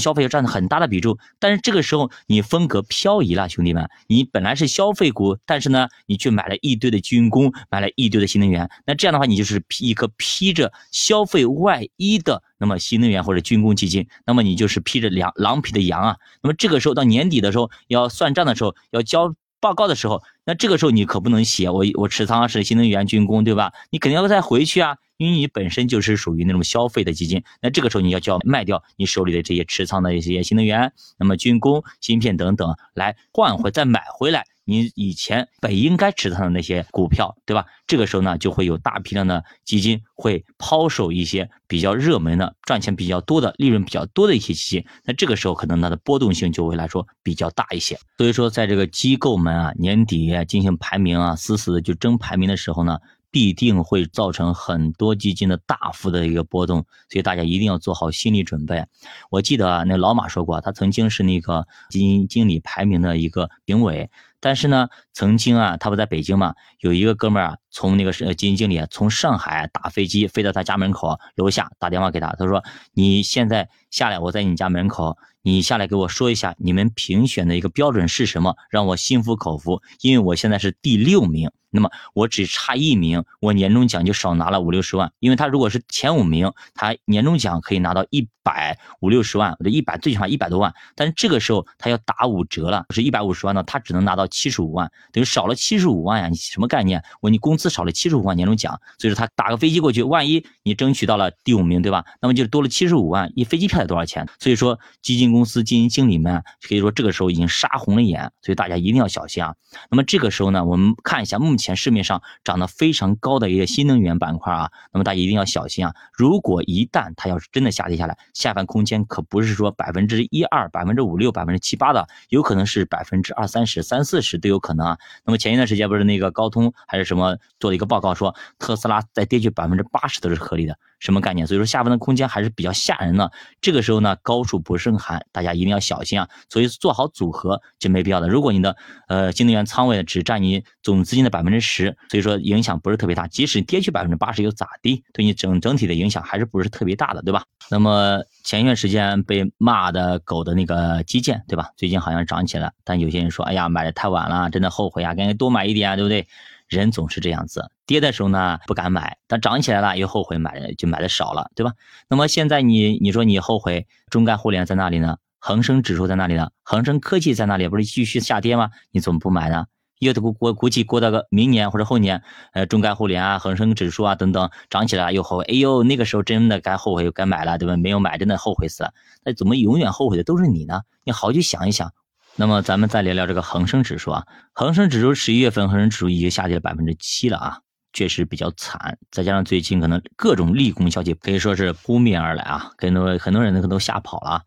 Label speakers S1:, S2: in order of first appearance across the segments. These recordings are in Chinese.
S1: 消费要占很大的比重。但是这个时候你风格漂移了，兄弟们，你本来是消费股，但是呢，你去买了一堆的军工，买了一堆的新能源，那这样的话，你就是披一颗披着消费外衣的那么新能源或者军工基金，那么你就是披着狼狼皮的羊啊。那么这个时候到年底的时候要算账的时候要交。报告的时候，那这个时候你可不能写我我持仓是新能源军工，对吧？你肯定要再回去啊，因为你本身就是属于那种消费的基金。那这个时候你要就要卖掉你手里的这些持仓的一些新能源，那么军工、芯片等等，来换回再买回来。你以前本应该持仓的那些股票，对吧？这个时候呢，就会有大批量的基金会抛售一些比较热门的、赚钱比较多的、利润比较多的一些基金。那这个时候可能它的波动性就会来说比较大一些。所以说，在这个机构们啊年底进行排名啊，死死的就争排名的时候呢。必定会造成很多基金的大幅的一个波动，所以大家一定要做好心理准备。我记得啊，那老马说过，他曾经是那个基金经理排名的一个评委，但是呢，曾经啊，他不在北京嘛，有一个哥们儿啊，从那个是基金经理从上海打飞机飞到他家门口楼下打电话给他，他说：“你现在下来，我在你家门口，你下来给我说一下你们评选的一个标准是什么，让我心服口服，因为我现在是第六名。”那么我只差一名，我年终奖就少拿了五六十万。因为他如果是前五名，他年终奖可以拿到一百五六十万，这一百最起码一百多万。但是这个时候他要打五折了，是一百五十万呢，他只能拿到七十五万，等于少了七十五万呀！你什么概念？我你工资少了七十五万年终奖，所以说他打个飞机过去，万一你争取到了第五名，对吧？那么就多了七十五万，一飞机票得多少钱？所以说基金公司基金经理们可以说这个时候已经杀红了眼，所以大家一定要小心啊。那么这个时候呢，我们看一下目。前市面上涨得非常高的一个新能源板块啊，那么大家一定要小心啊！如果一旦它要是真的下跌下来，下盘空间可不是说百分之一二、百分之五六、百分之七八的，有可能是百分之二三十、三四十都有可能啊。那么前一段时间不是那个高通还是什么做了一个报告说，特斯拉再跌去百分之八十都是合理的。什么概念？所以说下方的空间还是比较吓人的。这个时候呢，高处不胜寒，大家一定要小心啊。所以做好组合就没必要的。如果你的呃新能源仓位只占你总资金的百分之十，所以说影响不是特别大。即使跌去百分之八十又咋地？对你整整体的影响还是不是特别大的，对吧？那么前一段时间被骂的狗的那个基建，对吧？最近好像涨起来，但有些人说，哎呀，买的太晚了，真的后悔啊，赶紧多买一点啊，对不对？人总是这样子，跌的时候呢不敢买，但涨起来了又后悔买，就买的少了，对吧？那么现在你你说你后悔，中概互联在那里呢？恒生指数在那里呢？恒生科技在那里？不是继续下跌吗？你怎么不买呢？又估估估计过到个明年或者后年，呃，中概互联啊、恒生指数啊等等涨起来又后悔，哎呦，那个时候真的该后悔又该买了，对吧？没有买真的后悔死了。那怎么永远后悔的都是你呢？你好好去想一想。那么咱们再聊聊这个恒生指数啊，恒生指数十一月份恒生指数已经下跌了百分之七了啊，确实比较惨。再加上最近可能各种利空消息可以说是扑面而来啊，很多很多人可能都吓跑了，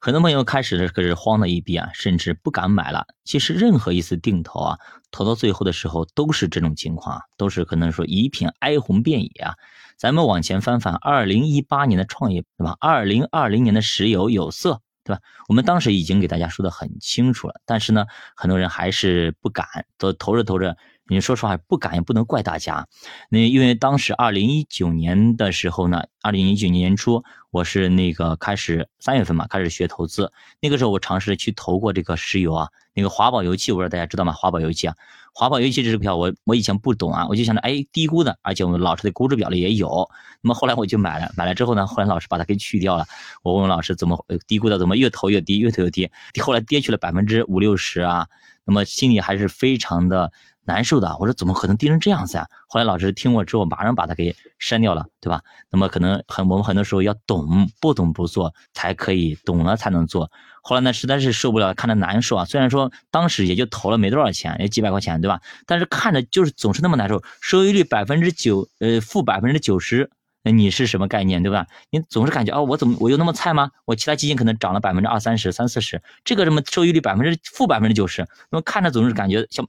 S1: 很多朋友开始可是慌的一逼啊，甚至不敢买了。其实任何一次定投啊，投到最后的时候都是这种情况，都是可能说一片哀鸿遍野啊。咱们往前翻翻二零一八年的创业，对吧？二零二零年的石油有色。对吧？我们当时已经给大家说的很清楚了，但是呢，很多人还是不敢，都投着投着。你说实话，不敢也不能怪大家。那因为当时二零一九年的时候呢，二零一九年初，我是那个开始三月份嘛，开始学投资。那个时候我尝试去投过这个石油啊，那个华宝油气，我不知道大家知道吗？华宝油气啊。华宝油气这支票，我我以前不懂啊，我就想着，哎，低估的，而且我们老师的估值表里也有。那么后来我就买了，买了之后呢，后来老师把它给去掉了。我问老师怎么低估的，怎么越投越低，越投越低，后来跌去了百分之五六十啊。那么心里还是非常的。难受的，我说怎么可能跌成这样子啊？后来老师听我之后，马上把它给删掉了，对吧？那么可能很我们很多时候要懂，不懂不做才可以，懂了才能做。后来呢，实在是受不了，看着难受啊。虽然说当时也就投了没多少钱，也几百块钱，对吧？但是看着就是总是那么难受，收益率百分之九，呃，负百分之九十。那你是什么概念，对吧？你总是感觉啊，我怎么我有那么菜吗？我其他基金可能涨了百分之二三十、三四十，这个什么收益率百分之负百分之九十，那么看着总是感觉像